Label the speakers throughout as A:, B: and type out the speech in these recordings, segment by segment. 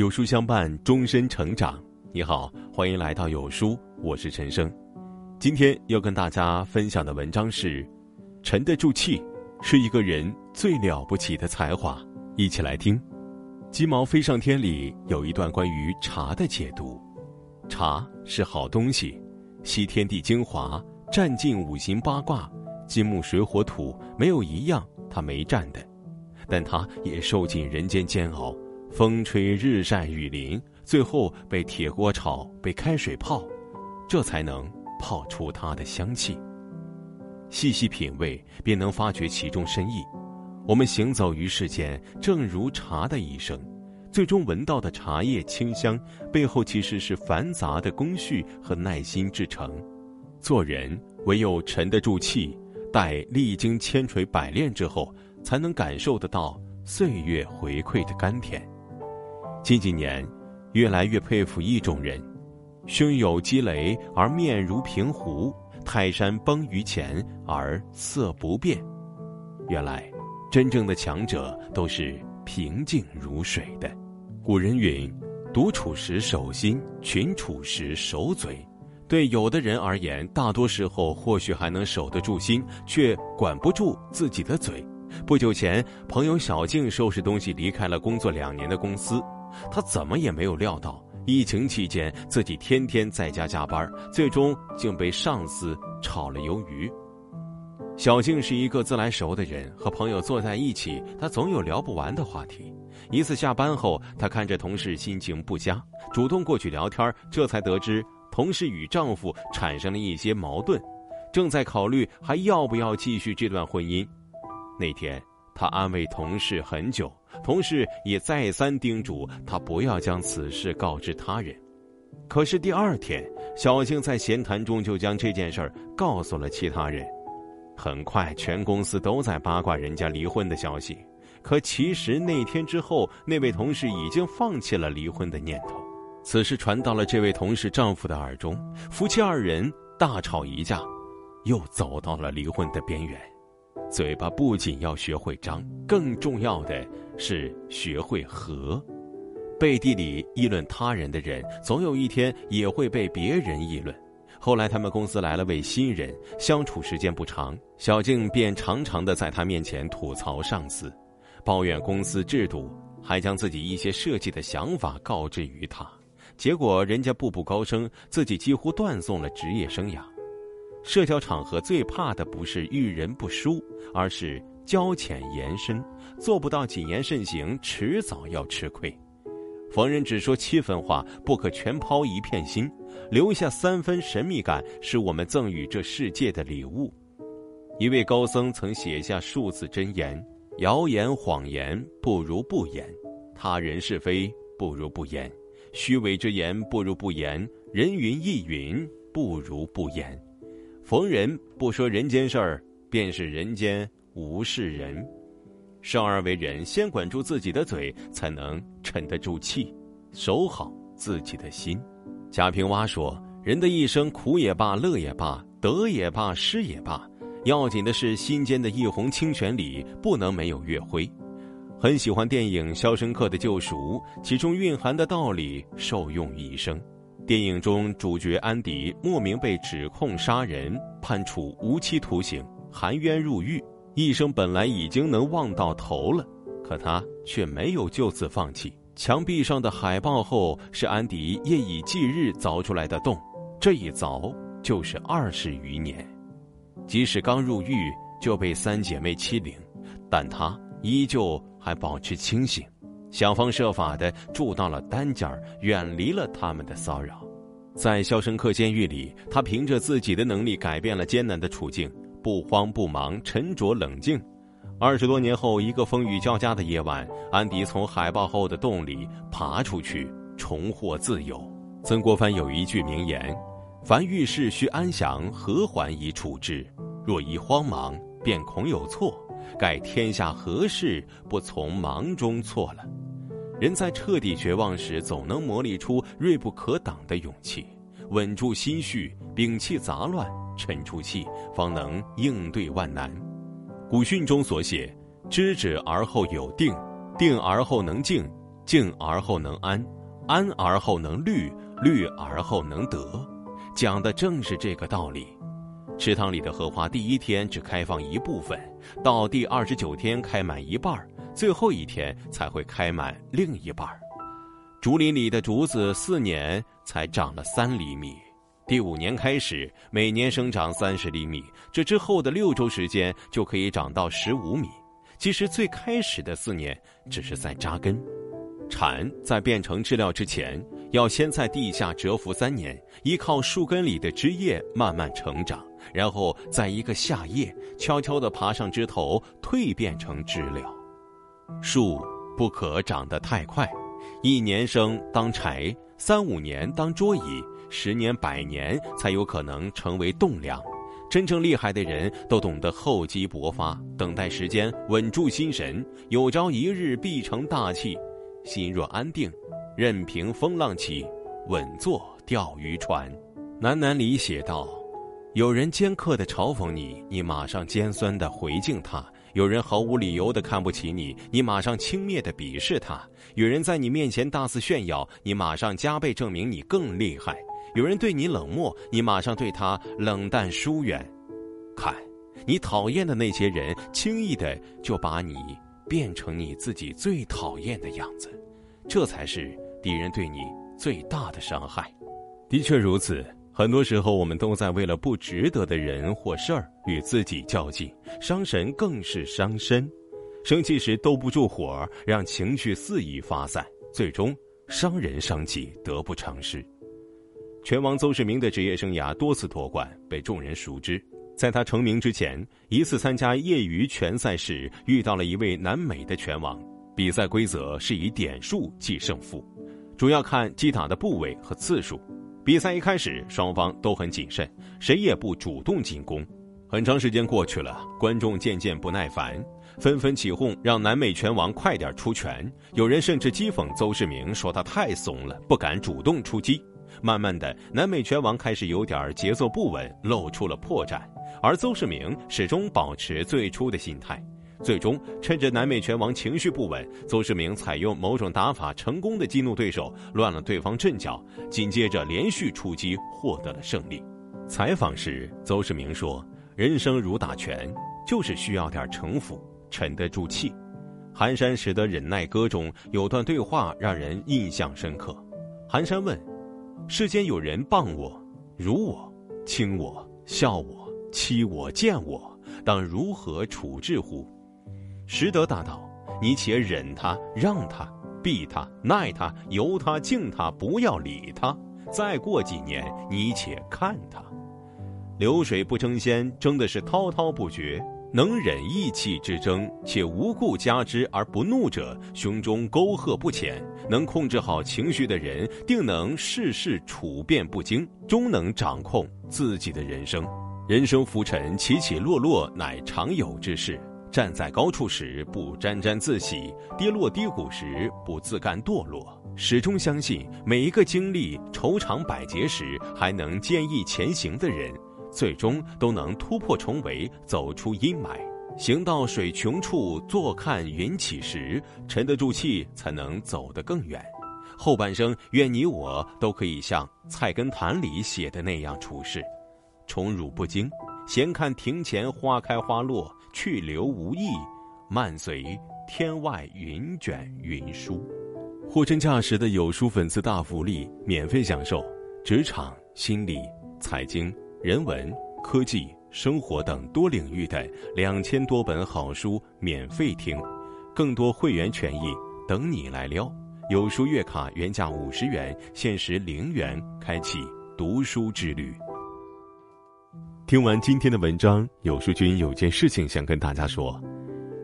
A: 有书相伴，终身成长。你好，欢迎来到有书，我是陈生。今天要跟大家分享的文章是：沉得住气，是一个人最了不起的才华。一起来听。《鸡毛飞上天》里有一段关于茶的解读：茶是好东西，吸天地精华，占尽五行八卦，金木水火土，没有一样它没占的。但它也受尽人间煎熬。风吹日晒雨淋，最后被铁锅炒，被开水泡，这才能泡出它的香气。细细品味，便能发掘其中深意。我们行走于世间，正如茶的一生，最终闻到的茶叶清香，背后其实是繁杂的工序和耐心制成。做人唯有沉得住气，待历经千锤百炼之后，才能感受得到岁月回馈的甘甜。近几年，越来越佩服一种人：胸有积雷而面如平湖，泰山崩于前而色不变。原来，真正的强者都是平静如水的。古人云：“独处时守心，群处时守嘴。”对有的人而言，大多时候或许还能守得住心，却管不住自己的嘴。不久前，朋友小静收拾东西离开了工作两年的公司。他怎么也没有料到，疫情期间自己天天在家加班，最终竟被上司炒了鱿鱼。小静是一个自来熟的人，和朋友坐在一起，她总有聊不完的话题。一次下班后，她看着同事心情不佳，主动过去聊天，这才得知同事与丈夫产生了一些矛盾，正在考虑还要不要继续这段婚姻。那天。他安慰同事很久，同事也再三叮嘱他不要将此事告知他人。可是第二天，小静在闲谈中就将这件事儿告诉了其他人。很快，全公司都在八卦人家离婚的消息。可其实那天之后，那位同事已经放弃了离婚的念头。此事传到了这位同事丈夫的耳中，夫妻二人大吵一架，又走到了离婚的边缘。嘴巴不仅要学会张，更重要的是学会和。背地里议论他人的人，总有一天也会被别人议论。后来他们公司来了位新人，相处时间不长，小静便常常的在他面前吐槽上司，抱怨公司制度，还将自己一些设计的想法告知于他。结果人家步步高升，自己几乎断送了职业生涯。社交场合最怕的不是遇人不淑，而是交浅言深。做不到谨言慎行，迟早要吃亏。逢人只说七分话，不可全抛一片心，留下三分神秘感，是我们赠予这世界的礼物。一位高僧曾写下数字真言：谣言谎言不如不言，他人是非不如不言，虚伪之言不如不言，人云亦云不如不言。逢人不说人间事儿，便是人间无事人。生而为人，先管住自己的嘴，才能沉得住气，守好自己的心。贾平凹说：“人的一生，苦也罢，乐也罢，得也罢，失也罢，要紧的是心间的一泓清泉里不能没有月辉。”很喜欢电影《肖申克的救赎》，其中蕴含的道理受用一生。电影中，主角安迪莫名被指控杀人，判处无期徒刑，含冤入狱。一生本来已经能望到头了，可他却没有就此放弃。墙壁上的海报后是安迪夜以继日凿出来的洞，这一凿就是二十余年。即使刚入狱就被三姐妹欺凌，但他依旧还保持清醒。想方设法的住到了单间远离了他们的骚扰。在肖申克监狱里，他凭着自己的能力改变了艰难的处境，不慌不忙，沉着冷静。二十多年后，一个风雨交加的夜晚，安迪从海豹后的洞里爬出去，重获自由。曾国藩有一句名言：“凡遇事须安详和缓以处之，若一慌忙，便恐有错。盖天下何事不从忙中错了？”人在彻底绝望时，总能磨砺出锐不可挡的勇气，稳住心绪，摒弃杂乱，沉住气，方能应对万难。古训中所写：“知止而后有定，定而后能静，静而后能安，安而后能虑，虑而后能得，讲的正是这个道理。池塘里的荷花，第一天只开放一部分，到第二十九天开满一半儿最后一天才会开满另一半竹林里的竹子，四年才长了三厘米，第五年开始，每年生长三十厘米，这之后的六周时间就可以长到十五米。其实最开始的四年只是在扎根。蝉在变成知了之前，要先在地下蛰伏三年，依靠树根里的枝叶慢慢成长。然后在一个夏夜，悄悄地爬上枝头，蜕变成知了。树不可长得太快，一年生当柴，三五年当桌椅，十年百年才有可能成为栋梁。真正厉害的人都懂得厚积薄发，等待时间，稳住心神，有朝一日必成大器。心若安定，任凭风浪起，稳坐钓鱼船。喃喃里写道。有人尖刻的嘲讽你，你马上尖酸的回敬他；有人毫无理由的看不起你，你马上轻蔑的鄙视他；有人在你面前大肆炫耀，你马上加倍证明你更厉害；有人对你冷漠，你马上对他冷淡疏远。看，你讨厌的那些人，轻易的就把你变成你自己最讨厌的样子，这才是敌人对你最大的伤害。的确如此。很多时候，我们都在为了不值得的人或事儿与自己较劲，伤神更是伤身。生气时兜不住火，让情绪肆意发散，最终伤人伤己，得不偿失。拳王邹市明的职业生涯多次夺冠，被众人熟知。在他成名之前，一次参加业余拳赛时，遇到了一位南美的拳王。比赛规则是以点数计胜负，主要看击打的部位和次数。比赛一开始，双方都很谨慎，谁也不主动进攻。很长时间过去了，观众渐渐不耐烦，纷纷起哄让南美拳王快点出拳。有人甚至讥讽邹市明，说他太怂了，不敢主动出击。慢慢的，南美拳王开始有点节奏不稳，露出了破绽，而邹市明始终保持最初的心态。最终，趁着南美拳王情绪不稳，邹市明采用某种打法，成功的激怒对手，乱了对方阵脚，紧接着连续出击，获得了胜利。采访时，邹市明说：“人生如打拳，就是需要点城府，沉得住气。”寒山时的《忍耐歌》中有段对话让人印象深刻。寒山问：“世间有人谤我、辱我、轻我、笑我、欺我、贱我，当如何处置乎？”实德大道，你且忍他，让他，避他，耐他，由他，敬他，不要理他。再过几年，你且看他。流水不争先，争的是滔滔不绝。能忍意气之争，且无故加之而不怒者，胸中沟壑不浅。能控制好情绪的人，定能事事处变不惊，终能掌控自己的人生。人生浮沉，起起落落，乃常有之事。站在高处时不沾沾自喜，跌落低谷时不自甘堕落，始终相信每一个经历愁肠百结时还能坚毅前行的人，最终都能突破重围，走出阴霾。行到水穷处，坐看云起时，沉得住气，才能走得更远。后半生，愿你我都可以像《菜根谭》里写的那样处事，宠辱不惊。闲看庭前花开花落，去留无意；漫随天外云卷云舒。货真价实的有书粉丝大福利，免费享受职场、心理、财经、人文、科技、生活等多领域的两千多本好书，免费听，更多会员权益等你来撩。有书月卡原价五十元，限时零元开启读书之旅。听完今天的文章，有书君有件事情想跟大家说。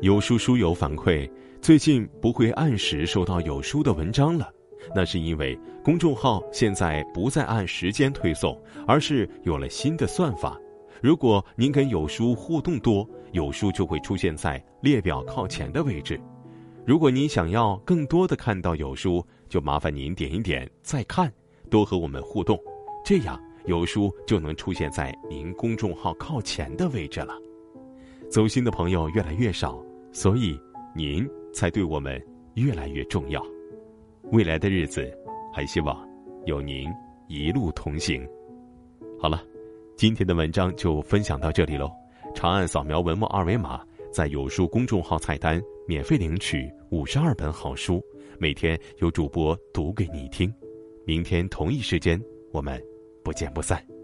A: 有书书友反馈，最近不会按时收到有书的文章了，那是因为公众号现在不再按时间推送，而是有了新的算法。如果您跟有书互动多，有书就会出现在列表靠前的位置。如果您想要更多的看到有书，就麻烦您点一点再看，多和我们互动，这样。有书就能出现在您公众号靠前的位置了。走心的朋友越来越少，所以您才对我们越来越重要。未来的日子，还希望有您一路同行。好了，今天的文章就分享到这里喽。长按扫描文末二维码，在有书公众号菜单免费领取五十二本好书，每天有主播读给你听。明天同一时间，我们不见不散。